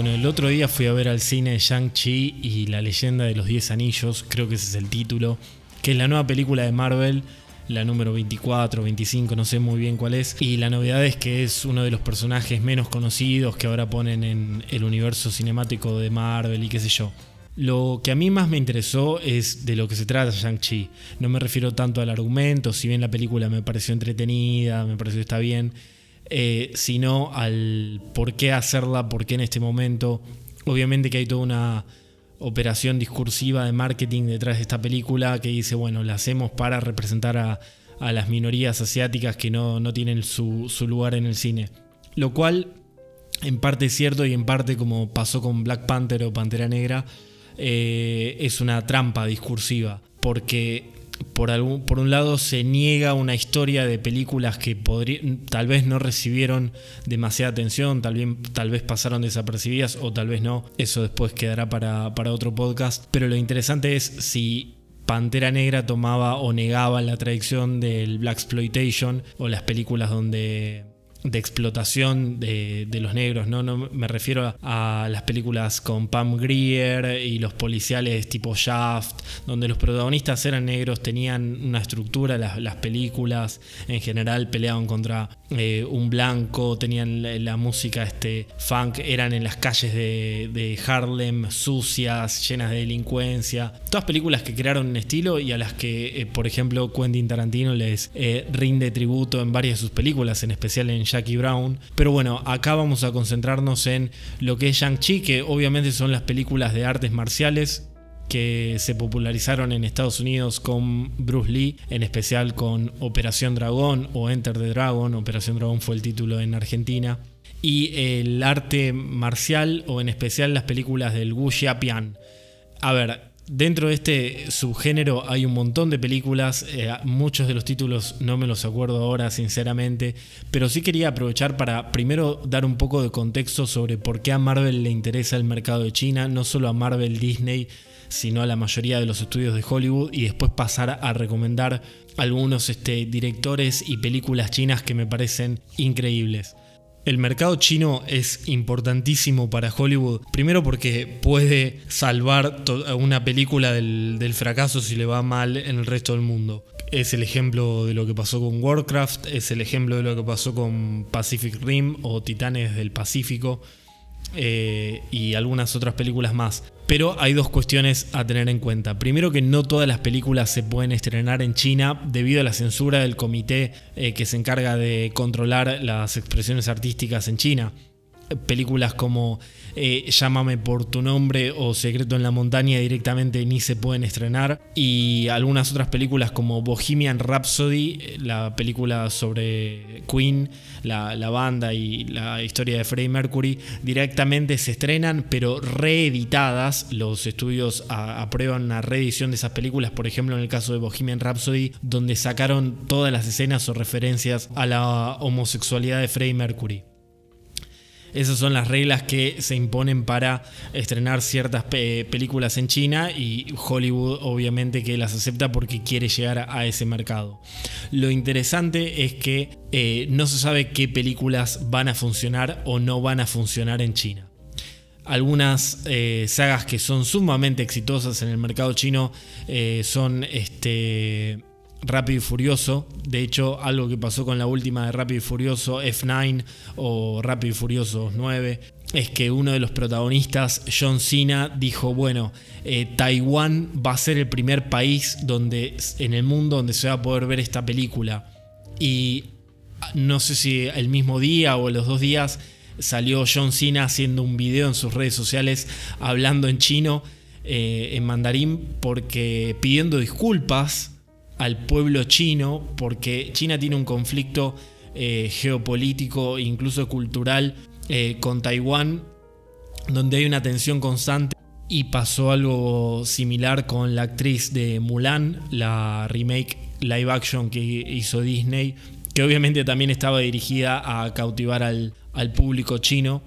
Bueno, el otro día fui a ver al cine Shang-Chi y la leyenda de los 10 anillos, creo que ese es el título, que es la nueva película de Marvel, la número 24, 25, no sé muy bien cuál es. Y la novedad es que es uno de los personajes menos conocidos que ahora ponen en el universo cinemático de Marvel y qué sé yo. Lo que a mí más me interesó es de lo que se trata Shang-Chi. No me refiero tanto al argumento, si bien la película me pareció entretenida, me pareció que está bien eh, sino al por qué hacerla, por qué en este momento. Obviamente que hay toda una operación discursiva de marketing detrás de esta película que dice, bueno, la hacemos para representar a, las minorías asiáticas que no, tienen su, lugar en el cine. Lo cual en parte es cierto y en parte como pasó con Black Panther o Pantera Negra, eh, es una trampa discursiva. Porque por, algún, por un lado se niega una historia de películas que tal vez no recibieron demasiada atención, tal, tal vez pasaron desapercibidas o tal vez no. Eso después quedará para, para otro podcast. Pero lo interesante es si Pantera Negra tomaba o negaba la tradición del Black Exploitation o las películas donde de explotación de, los negros, ¿no? ¿no? Me refiero a, las películas con Pam Grier y los policiales tipo Shaft, donde los protagonistas eran negros, tenían una estructura, las, películas en general peleaban contra eh, un blanco, tenían la, música este, funk, eran en las calles de, Harlem sucias, llenas de delincuencia. Todas películas que crearon un estilo y a las que, eh, por ejemplo, Quentin Tarantino les eh, rinde tributo en varias de sus películas, en especial en Jackie Brown. Pero bueno, acá vamos a concentrarnos en lo que es Shang-Chi, que obviamente son las películas de artes marciales que se popularizaron en Estados Unidos con Bruce Lee, en especial con Operación Dragón o Enter the Dragon. Operación Dragón fue el título en Argentina. Y el arte marcial o en especial las películas del Wu Xiapian. A ver, Dentro de este subgénero hay un montón de películas, eh, muchos de los títulos no me los acuerdo ahora sinceramente, pero sí quería aprovechar para primero dar un poco de contexto sobre por qué a Marvel le interesa el mercado de China, no solo a Marvel Disney, sino a la mayoría de los estudios de Hollywood y después pasar a recomendar algunos este, directores y películas chinas que me parecen increíbles. El mercado chino es importantísimo para Hollywood, primero porque puede salvar una película del, fracaso si le va mal en el resto del mundo. Es el ejemplo de lo que pasó con Warcraft, es el ejemplo de lo que pasó con Pacific Rim o Titanes del Pacífico eh, y algunas otras películas más. Pero hay dos cuestiones a tener en cuenta. Primero que no todas las películas se pueden estrenar en China debido a la censura del comité eh, que se encarga de controlar las expresiones artísticas en China películas como eh, Llámame por tu nombre o Secreto en la montaña directamente ni se pueden estrenar. Y algunas otras películas como Bohemian Rhapsody, eh, la película sobre Queen, la, banda y la historia de Freddie Mercury, directamente se estrenan pero reeditadas. Los estudios aprueban una reedición de esas películas, por ejemplo en el caso de Bohemian Rhapsody, donde sacaron todas las escenas o referencias a la homosexualidad de Freddie Mercury. Esas son las reglas que se imponen para estrenar ciertas películas en China y Hollywood obviamente que las acepta porque quiere llegar a ese mercado. Lo interesante es que eh, no se sabe qué películas van a funcionar o no van a funcionar en China. Algunas eh, sagas que son sumamente exitosas en el mercado chino eh, son este, Rápido y Furioso. De hecho, algo que pasó con la última de Rápido y Furioso F9 o Rápido y Furioso 9 es que uno de los protagonistas, John Cena, dijo, bueno, eh, Taiwán va a ser el primer país donde, en el mundo donde se va a poder ver esta película. Y no sé si el mismo día o los dos días salió John Cena haciendo un video en sus redes sociales hablando en chino, eh, en mandarín, porque pidiendo disculpas al pueblo chino, porque China tiene un conflicto eh, geopolítico, incluso cultural, eh, con Taiwán, donde hay una tensión constante. Y pasó algo similar con la actriz de Mulan, la remake live action que hizo Disney, que obviamente también estaba dirigida a cautivar al, al público chino,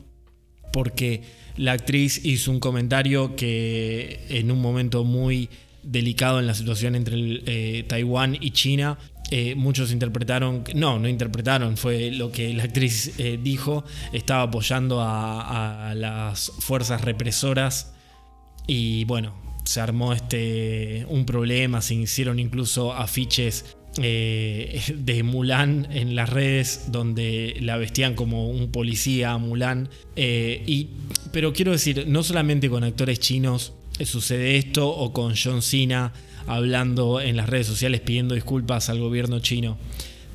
porque la actriz hizo un comentario que en un momento muy delicado en la situación entre eh, Taiwán y China, eh, muchos interpretaron, no, no interpretaron, fue lo que la actriz eh, dijo, estaba apoyando a, las fuerzas represoras y bueno, se armó este un problema, se hicieron incluso afiches de Mulan en las redes donde la vestían como un policía Mulan. y, pero quiero decir, no solamente con actores chinos sucede esto o con John Cena hablando en las redes sociales pidiendo disculpas al gobierno chino.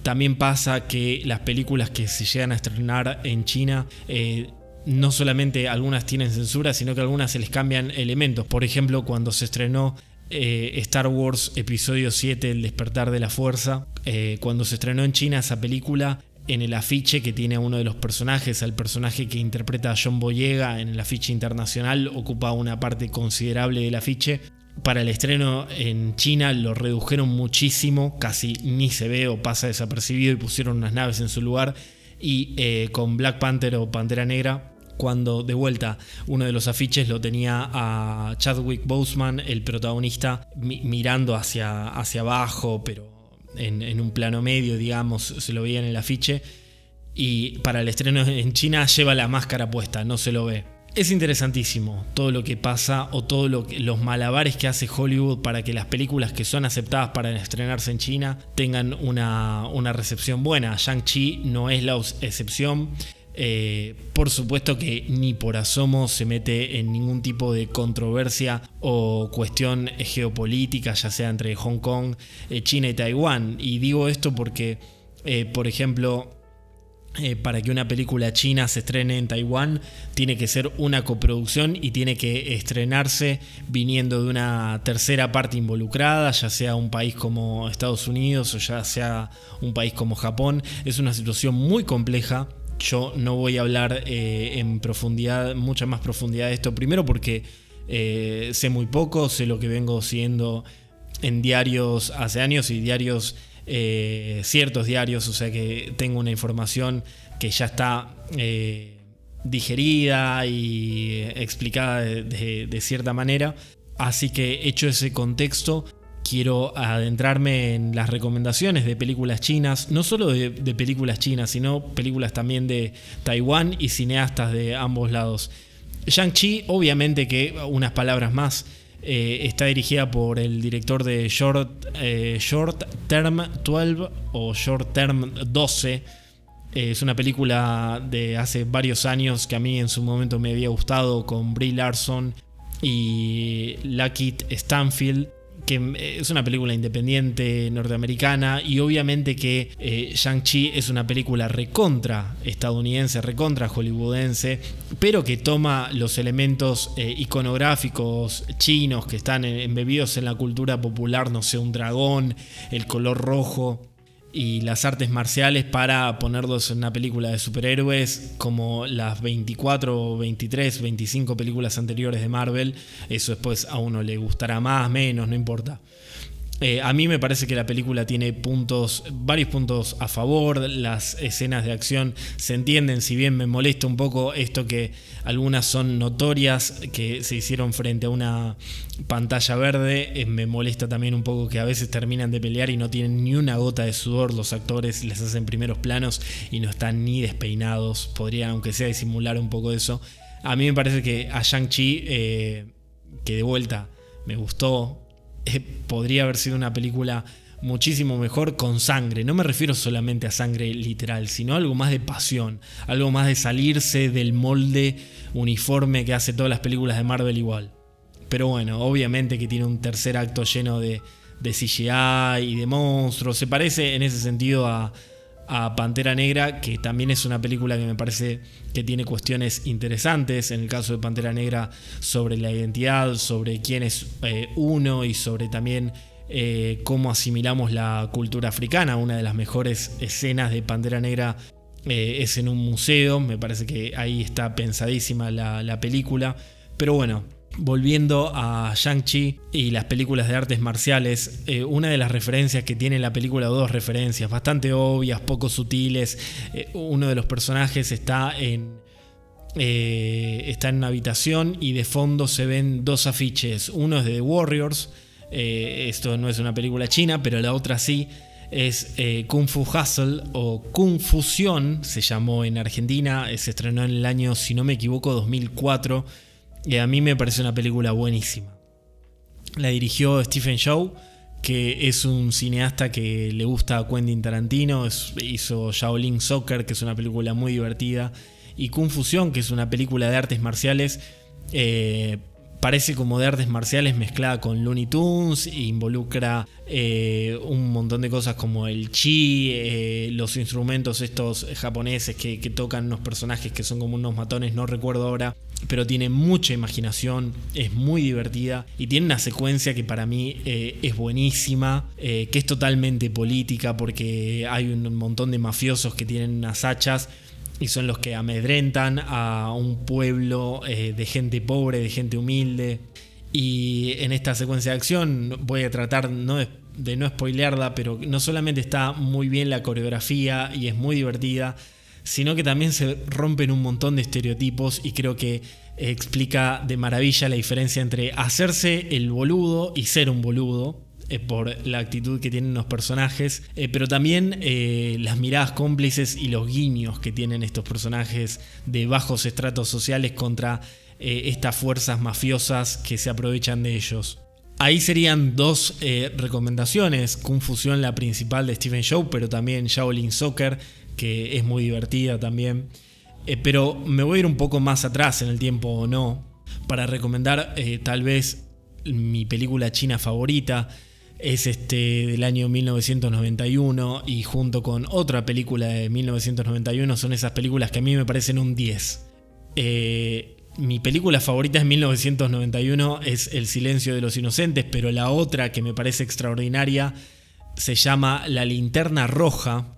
También pasa que las películas que se llegan a estrenar en China eh, no solamente algunas tienen censura, sino que algunas se les cambian elementos. Por ejemplo, cuando se estrenó eh, Star Wars Episodio 7, El despertar de la fuerza, eh, cuando se estrenó en China esa película, en el afiche que tiene uno de los personajes, al personaje que interpreta a John Boyega en el afiche internacional, ocupa una parte considerable del afiche para el estreno en China lo redujeron muchísimo, casi ni se ve o pasa desapercibido y pusieron unas naves en su lugar. Y eh, con Black Panther o Pantera Negra, cuando de vuelta uno de los afiches lo tenía a Chadwick Boseman, el protagonista, mirando hacia, hacia abajo, pero en, un plano medio, digamos, se lo veía en el afiche. Y para el estreno en China lleva la máscara puesta, no se lo ve. Es interesantísimo todo lo que pasa o todos los malabares que hace Hollywood para que las películas que son aceptadas para estrenarse en China tengan una, recepción buena. Shang-Chi no es la excepción. Eh, por supuesto que ni por asomo se mete en ningún tipo de controversia o cuestión geopolítica, ya sea entre Hong Kong, eh, China y Taiwán. Y digo esto porque, eh, por ejemplo, para que una película china se estrene en Taiwán, tiene que ser una coproducción y tiene que estrenarse viniendo de una tercera parte involucrada, ya sea un país como Estados Unidos o ya sea un país como Japón. Es una situación muy compleja. Yo no voy a hablar eh, en profundidad, mucha más profundidad de esto. Primero porque eh, sé muy poco, sé lo que vengo siguiendo en diarios hace años y diarios eh, ciertos diarios, o sea que tengo una información que ya está digerida y explicada de, cierta manera. Así que hecho ese contexto, quiero adentrarme en las recomendaciones de películas chinas, no solo de, películas chinas, sino películas también de Taiwán y cineastas de ambos lados. Shang-Chi, obviamente que unas palabras más, eh, está dirigida por el director de Short, eh, Term 12 o Short Term 12. Eh, es una película de hace varios años que a mí en su momento me había gustado con Brie Larson y Lucky Stanfield que eh, es una película independiente norteamericana y obviamente que eh, Shang-Chi es una película recontra estadounidense, recontra hollywoodense, pero que toma los elementos eh, iconográficos chinos que están embebidos en la cultura popular, no sé, un dragón, el color rojo y las artes marciales para ponerlos en una película de superhéroes como las 24, 23, 25 películas anteriores de Marvel. Eso después a uno le gustará más, menos, no importa. Eh, a mí me parece que la película tiene puntos, varios puntos a favor, las escenas de acción se entienden, si bien me molesta un poco esto que algunas son notorias, que se hicieron frente a una pantalla verde, eh, me molesta también un poco que a veces terminan de pelear y no tienen ni una gota de sudor. Los actores, les hacen primeros planos y no están ni despeinados, podría aunque sea disimular un poco eso. A mí me parece que a Shang-Chi, eh, que de vuelta me gustó, eh, podría haber sido una película muchísimo mejor con sangre. No me refiero solamente a sangre literal, sino algo más de pasión, algo más de salirse del molde uniforme que hace todas las películas de Marvel igual. Pero bueno, obviamente que tiene un tercer acto lleno de, de CGI y de monstruos. Se parece en ese sentido a, a Pantera Negra, que también es una película que me parece que tiene cuestiones interesantes, en el caso de Pantera Negra, sobre la identidad, sobre quién es eh, uno y sobre también eh, cómo asimilamos la cultura africana. Una de las mejores escenas de Pantera Negra eh, es en un museo, me parece que ahí está pensadísima la, la película, pero bueno, Volviendo a Shang-Chi y las películas de artes marciales, eh, una de las referencias que tiene la película, dos referencias bastante obvias, poco sutiles. Eh, uno de los personajes está en, eh, está en una habitación y de fondo se ven dos afiches. Uno es de The Warriors, esto no es una película china, pero la otra sí. es eh, Kung Fu Hustle o Kung Fusión, se llamó en Argentina, se estrenó en el año, si no me equivoco, 2004 y a mí me parece una película buenísima. La dirigió Stephen Chow, que es un cineasta que le gusta a Quentin Tarantino, hizo Shaolin Soccer, que es una película muy divertida, y Kung Fusión, que es una película de artes marciales. Eh, parece como de artes marciales mezclada con Looney Tunes, e involucra eh, un montón de cosas como el chi, eh, los instrumentos estos japoneses que, tocan unos personajes que son como unos matones, no recuerdo ahora, pero tiene mucha imaginación, es muy divertida y tiene una secuencia que para mí eh, es buenísima, que es totalmente política porque hay un montón de mafiosos que tienen unas hachas y son los que amedrentan a un pueblo eh, de gente pobre, de gente humilde. Y en esta secuencia de acción voy a tratar de no spoilearla, pero no solamente está muy bien la coreografía y es muy divertida, sino que también se rompen un montón de estereotipos y creo que explica de maravilla la diferencia entre hacerse el boludo y ser un boludo. Eh, por la actitud que tienen los personajes, eh, pero también eh, las miradas cómplices y los guiños que tienen estos personajes de bajos estratos sociales contra estas fuerzas mafiosas que se aprovechan de ellos. Ahí serían dos recomendaciones, Confusión la principal de Stephen Show, pero también Shaolin Soccer, que es muy divertida también. pero me voy a ir un poco más atrás en el tiempo o no, para recomendar tal vez mi película china favorita, es este del año 1991 y junto con otra película de 1991 son esas películas que a mí me parecen un 10. Eh, mi película favorita es 1991 es El silencio de los inocentes, pero la otra que me parece extraordinaria se llama La linterna roja.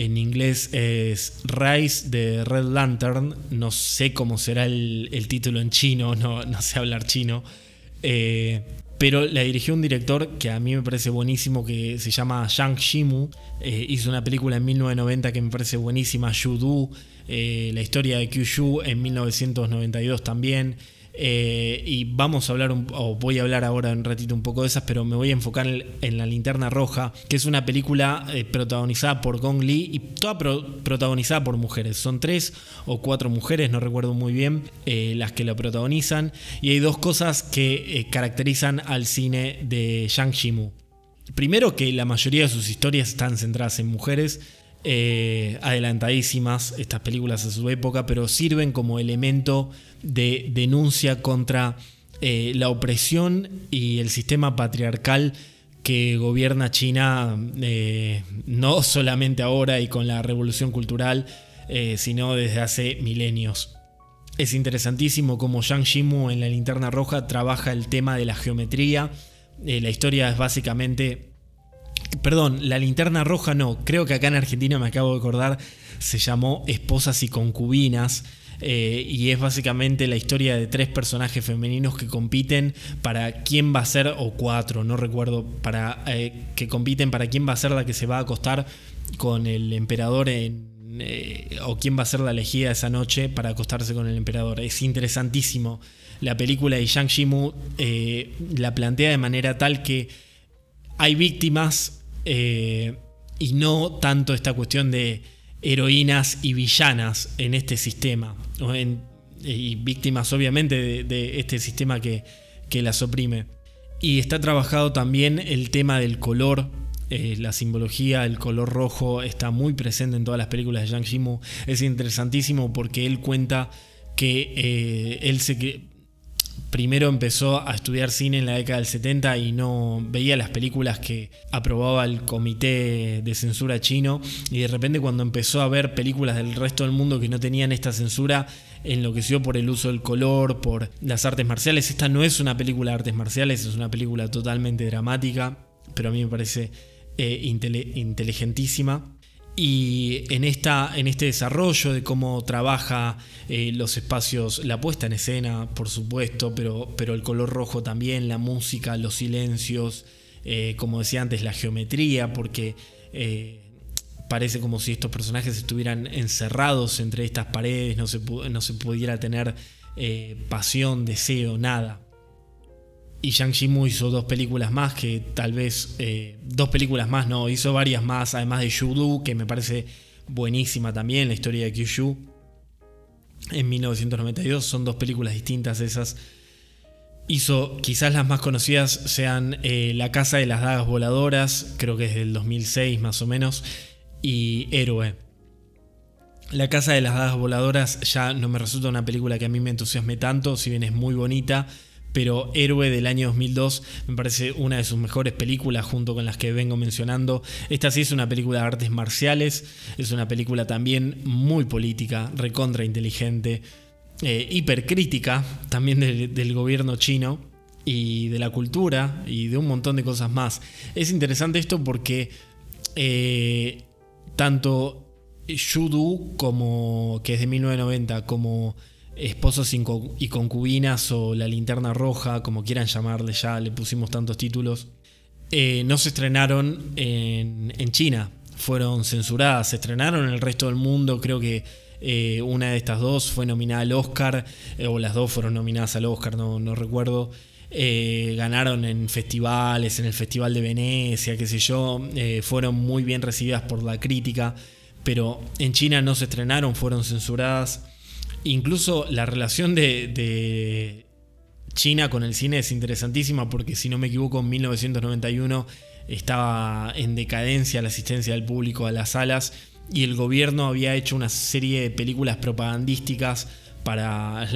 En inglés es Rise de Red Lantern. No sé cómo será el, título en chino, no, sé hablar chino. Eh, pero la dirigió un director que a mí me parece buenísimo, que se llama Zhang Shimu. Eh, hizo una película en 1990 que me parece buenísima, Yudu, eh, la historia de Kyushu en 1992 también. Eh, y vamos a hablar, o voy a hablar ahora un ratito un poco de esas, pero me voy a enfocar en, La Linterna Roja, que es una película eh, protagonizada por Gong Li y toda protagonizada por mujeres. Son tres o cuatro mujeres, no recuerdo muy bien, eh, las que la protagonizan. Y hay dos cosas que caracterizan al cine de Zhang Shimu. Primero que la mayoría de sus historias están centradas en mujeres. adelantadísimas estas películas a su época, pero sirven como elemento de denuncia contra eh, la opresión y el sistema patriarcal que gobierna China eh, no solamente ahora y con la revolución cultural, eh, sino desde hace milenios. Es interesantísimo cómo Zhang Shimu en la linterna roja trabaja el tema de la geometría. la historia es básicamente... Perdón, la linterna roja no, creo que acá en Argentina me acabo de acordar, se llamó Esposas y Concubinas eh, y es básicamente la historia de tres personajes femeninos que compiten para quién va a ser, o cuatro, no recuerdo, para eh, que compiten para quién va a ser la que se va a acostar con el emperador en, eh, o quién va a ser la elegida esa noche para acostarse con el emperador. Es interesantísimo. La película de Shang Shimu la plantea de manera tal que hay víctimas y no tanto esta cuestión de heroínas y villanas en este sistema, y víctimas obviamente de, este sistema que, las oprime. Y está trabajado también el tema del color, eh, la simbología, el color rojo está muy presente en todas las películas de Yang Shimu. Es interesantísimo porque él cuenta que eh, él se, primero empezó a estudiar cine en la década del 70 y no veía las películas que aprobaba el comité de censura chino y de repente cuando empezó a ver películas del resto del mundo que no tenían esta censura enloqueció por el uso del color, por las artes marciales. Esta no es una película de artes marciales, es una película totalmente dramática, pero a mí me parece eh, inteligentísima. Y en, esta, en este desarrollo de cómo trabaja eh, los espacios, la puesta en escena, por supuesto, pero, pero el color rojo también, la música, los silencios, eh, como decía antes, la geometría, porque eh, parece como si estos personajes estuvieran encerrados entre estas paredes, no se, no se pudiera tener pasión, deseo, nada. Y Zhang Yimou hizo dos películas más, que tal vez. Eh, dos películas más, no, hizo varias más, además de Shudu, que me parece buenísima también, la historia de Kyushu. En 1992, son dos películas distintas esas. Hizo, quizás las más conocidas sean eh, La Casa de las Dagas Voladoras, creo que es del 2006 más o menos, y Héroe. La Casa de las Dagas Voladoras ya no me resulta una película que a mí me entusiasme tanto, si bien es muy bonita pero Héroe del año 2002 me parece una de sus mejores películas junto con las que vengo mencionando. Esta sí es una película de artes marciales, es una película también muy política, recontra inteligente, eh, hipercrítica también del, gobierno chino y de la cultura y de un montón de cosas más. Es interesante esto porque eh, tanto Shudu como que es de 1990 como Esposos y concubinas o La linterna roja, como quieran llamarle ya, le pusimos tantos títulos, eh, no se estrenaron en, China, fueron censuradas, se estrenaron en el resto del mundo, creo que eh, una de estas dos fue nominada al Oscar, eh, o las dos fueron nominadas al Oscar, no, no recuerdo. ganaron en festivales, en el Festival de Venecia, qué sé yo, fueron muy bien recibidas por la crítica, pero en China no se estrenaron, fueron censuradas. Incluso la relación de, China con el cine es interesantísima porque si no me equivoco en 1991 estaba en decadencia la asistencia del público a las salas y el gobierno había hecho una serie de películas propagandísticas para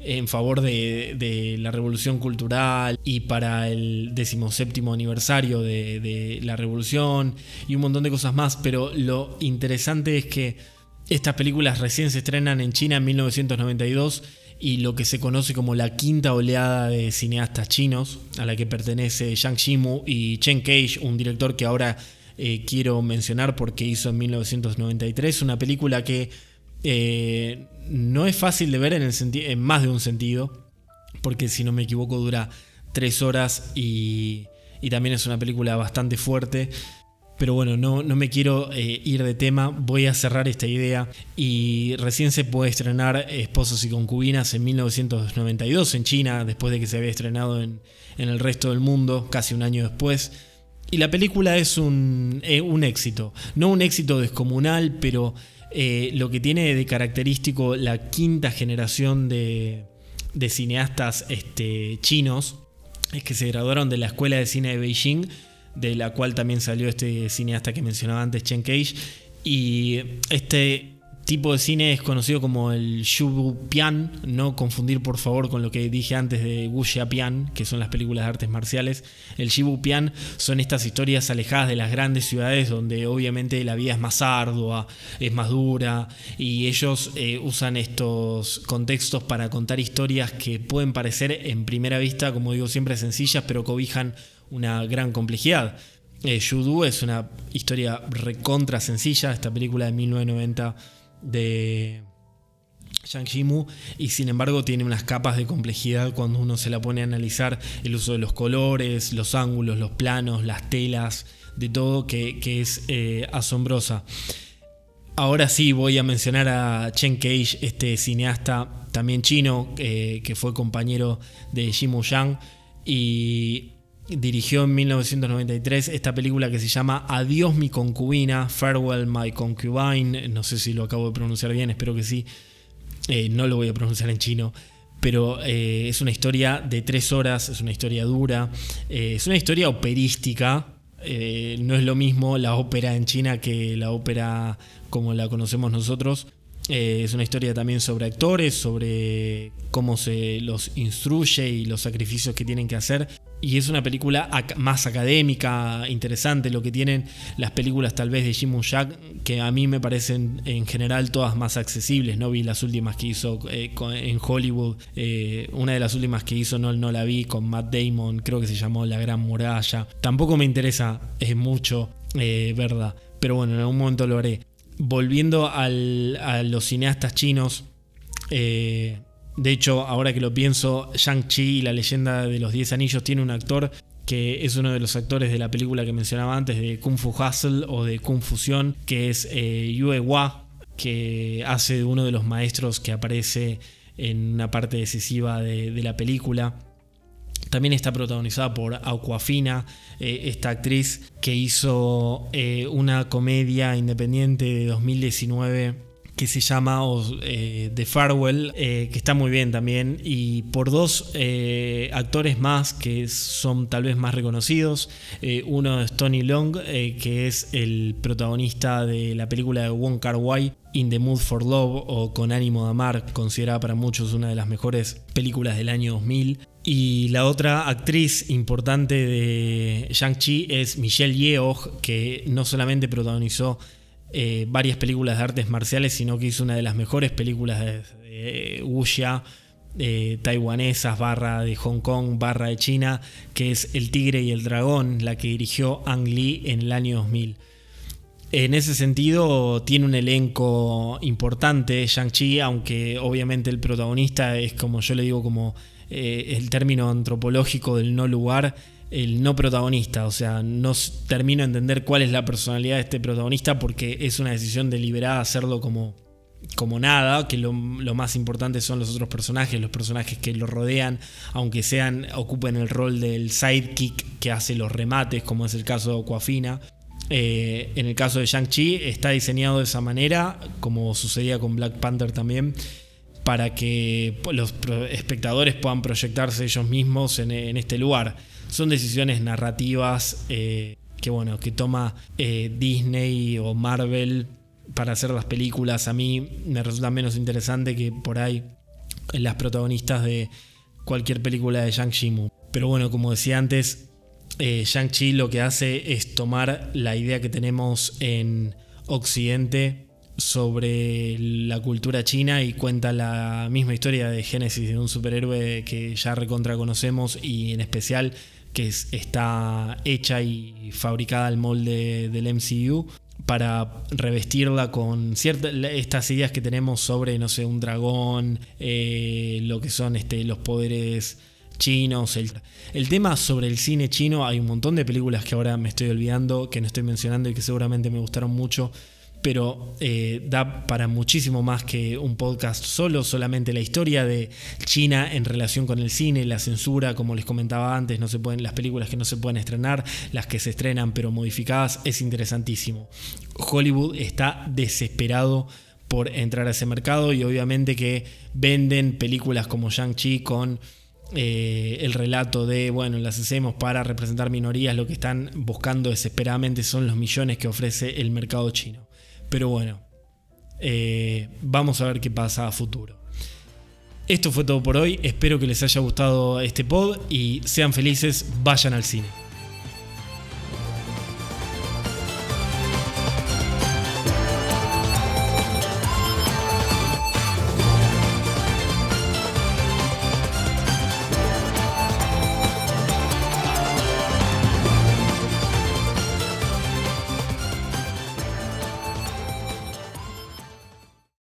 en favor de, la revolución cultural y para el decimoséptimo aniversario de, de la revolución y un montón de cosas más, pero lo interesante es que estas películas recién se estrenan en China en 1992 y lo que se conoce como la quinta oleada de cineastas chinos, a la que pertenece Zhang Yimou y Chen Cage, un director que ahora eh, quiero mencionar porque hizo en 1993 una película que eh, no es fácil de ver en, más de un sentido, porque si no me equivoco dura tres horas y también es una película bastante fuerte. Pero bueno, no, no me quiero eh, ir de tema, voy a cerrar esta idea. Y recién se puede estrenar Esposos y Concubinas en 1992 en China, después de que se había estrenado en, el resto del mundo, casi un año después. Y la película es un, eh, un éxito, no un éxito descomunal, pero eh, lo que tiene de característico la quinta generación de, de cineastas este, chinos es que se graduaron de la Escuela de Cine de Beijing de la cual también salió este cineasta que mencionaba antes, Chen Cage. Y este tipo de cine es conocido como el Shubu Pian, no confundir por favor con lo que dije antes de Wu Pian, que son las películas de artes marciales. El Shibu Pian son estas historias alejadas de las grandes ciudades donde obviamente la vida es más ardua, es más dura y ellos eh, usan estos contextos para contar historias que pueden parecer en primera vista, como digo siempre, sencillas, pero cobijan una gran complejidad. Eh, Yudu es una historia recontra sencilla, esta película de 1990 de Zhang Yimou, y sin embargo tiene unas capas de complejidad cuando uno se la pone a analizar el uso de los colores, los ángulos, los planos, las telas, de todo que, es eh, asombrosa. Ahora sí voy a mencionar a Chen Cage, este cineasta también chino, eh, que fue compañero de Jimu Yang, y dirigió en 1993 esta película que se llama Adiós mi concubina, Farewell my concubine, no sé si lo acabo de pronunciar bien, espero que sí, eh, no lo voy a pronunciar en chino, pero eh, es una historia de tres horas, es una historia dura, eh, es una historia operística, no es lo mismo la ópera en China que la ópera como la conocemos nosotros. es una historia también sobre actores, sobre cómo se los instruye y los sacrificios que tienen que hacer y es una película más académica, interesante, lo que tienen las películas tal vez de Jim Jack, que a mí me parecen en general todas más accesibles. No vi las últimas que hizo eh, en Hollywood. Eh, una de las últimas que hizo no, no la vi con Matt Damon, creo que se llamó La Gran Muralla. Tampoco me interesa es mucho, eh, ¿verdad? Pero bueno, en algún momento lo haré. Volviendo a los cineastas chinos, de hecho, ahora que lo pienso, Shang-Chi y la leyenda de los Diez Anillos tiene un actor que es uno de los actores de la película que mencionaba antes, de Kung Fu Hustle o de Kung Fusión, que es eh, Yue Hua, que hace uno de los maestros que aparece en una parte decisiva de, la película. También está protagonizada por Aquafina, eh, esta actriz que hizo eh, una comedia independiente de 2019 que se llama eh, The Farewell, que está muy bien también, y por dos actores más que son tal vez más reconocidos. uno es Tony Long, que es el protagonista de la película de Wong Kar Wai, In the Mood for Love o Con ánimo de amar, considerada para muchos una de las mejores películas del año 2000. Y la otra actriz importante de Shang-Chi es Michelle Yeoh, que no solamente protagonizó eh, varias películas de artes marciales, sino que hizo una de las mejores películas de, wuxia eh, taiwanesas, barra de Hong Kong, barra de China, que es El Tigre y el Dragón, la que dirigió Ang Lee en el año 2000. En ese sentido, tiene un elenco importante Shang-Chi, aunque obviamente el protagonista es como yo le digo, como eh, el término antropológico del no lugar, el no protagonista. O sea, no termino de entender cuál es la personalidad de este protagonista porque es una decisión deliberada hacerlo como, como nada, que lo, más importante son los otros personajes, los personajes que lo rodean, aunque sean, ocupen el rol del sidekick que hace los remates, como es el caso de Aquafina. Eh, en el caso de Shang-Chi está diseñado de esa manera, como sucedía con Black Panther también para que los espectadores puedan proyectarse ellos mismos en, este lugar. Son decisiones narrativas eh, que bueno, que toma eh, Disney o Marvel para hacer las películas. A mí me resulta menos interesante que por ahí las protagonistas de cualquier película de Shang-Chi. Pero bueno, como decía antes, eh, Shang-Chi lo que hace es tomar la idea que tenemos en Occidente sobre la cultura china y cuenta la misma historia de Génesis de un superhéroe que ya recontra conocemos y en especial que está hecha y fabricada al molde del MCU para revestirla con ciertas estas ideas que tenemos sobre no sé un dragón eh, lo que son este, los poderes chinos el, el tema sobre el cine chino hay un montón de películas que ahora me estoy olvidando que no estoy mencionando y que seguramente me gustaron mucho pero eh, da para muchísimo más que un podcast solo, solamente la historia de China en relación con el cine, la censura, como les comentaba antes, las películas que no se pueden estrenar, las que se estrenan pero modificadas, es interesantísimo. Hollywood está desesperado por entrar a ese mercado y obviamente que venden películas como Shang-Chi con eh, el relato de, bueno, las hacemos para representar minorías, lo que están buscando desesperadamente son los millones que ofrece el mercado chino. Pero bueno, eh, vamos a ver qué pasa a futuro. Esto fue todo por hoy, espero que les haya gustado este pod y sean felices, vayan al cine.